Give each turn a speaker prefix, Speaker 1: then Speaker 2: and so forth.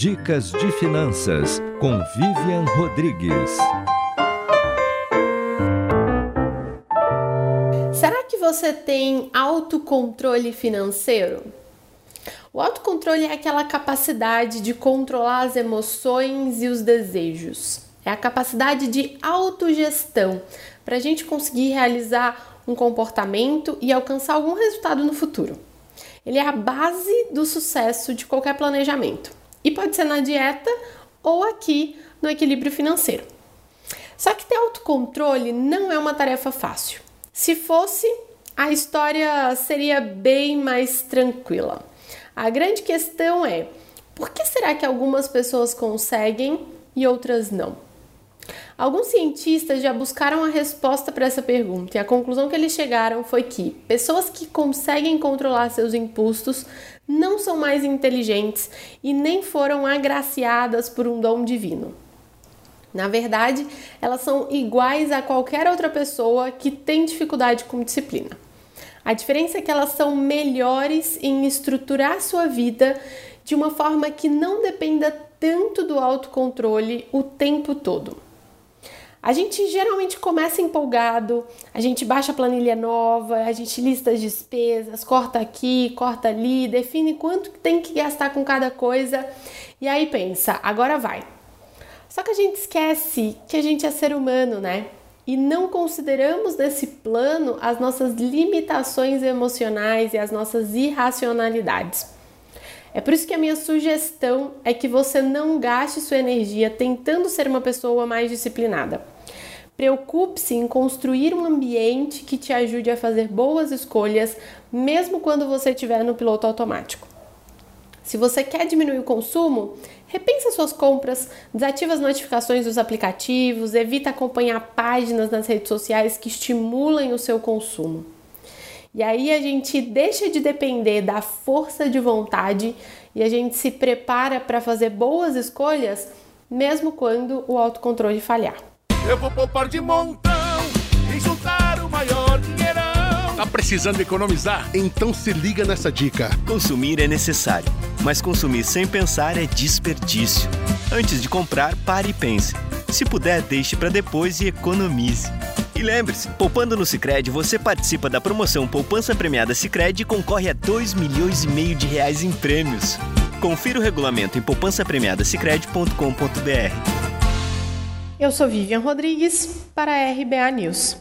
Speaker 1: Dicas de Finanças com Vivian Rodrigues.
Speaker 2: Será que você tem autocontrole financeiro? O autocontrole é aquela capacidade de controlar as emoções e os desejos. É a capacidade de autogestão para a gente conseguir realizar um comportamento e alcançar algum resultado no futuro. Ele é a base do sucesso de qualquer planejamento. E pode ser na dieta ou aqui no equilíbrio financeiro. Só que ter autocontrole não é uma tarefa fácil. Se fosse, a história seria bem mais tranquila. A grande questão é: por que será que algumas pessoas conseguem e outras não? Alguns cientistas já buscaram a resposta para essa pergunta e a conclusão que eles chegaram foi que pessoas que conseguem controlar seus impulsos não são mais inteligentes e nem foram agraciadas por um dom divino. Na verdade, elas são iguais a qualquer outra pessoa que tem dificuldade com disciplina. A diferença é que elas são melhores em estruturar sua vida de uma forma que não dependa tanto do autocontrole o tempo todo. A gente geralmente começa empolgado, a gente baixa a planilha nova, a gente lista as despesas, corta aqui, corta ali, define quanto tem que gastar com cada coisa e aí pensa, agora vai. Só que a gente esquece que a gente é ser humano, né? E não consideramos nesse plano as nossas limitações emocionais e as nossas irracionalidades. É por isso que a minha sugestão é que você não gaste sua energia tentando ser uma pessoa mais disciplinada. Preocupe-se em construir um ambiente que te ajude a fazer boas escolhas, mesmo quando você estiver no piloto automático. Se você quer diminuir o consumo, repensa suas compras, desativa as notificações dos aplicativos, evita acompanhar páginas nas redes sociais que estimulem o seu consumo. E aí a gente deixa de depender da força de vontade e a gente se prepara para fazer boas escolhas, mesmo quando o autocontrole falhar.
Speaker 3: Eu vou poupar de montão e juntar o maior dinheirão.
Speaker 4: Tá precisando economizar? Então se liga nessa dica.
Speaker 5: Consumir é necessário, mas consumir sem pensar é desperdício. Antes de comprar, pare e pense. Se puder, deixe para depois e economize. E lembre-se, poupando no Sicredi, você participa da promoção Poupança Premiada Sicredi e concorre a 2 milhões e meio de reais em prêmios. Confira o regulamento em poupancapremiadasicredi.com.br.
Speaker 2: Eu sou Vivian Rodrigues para a RBA News.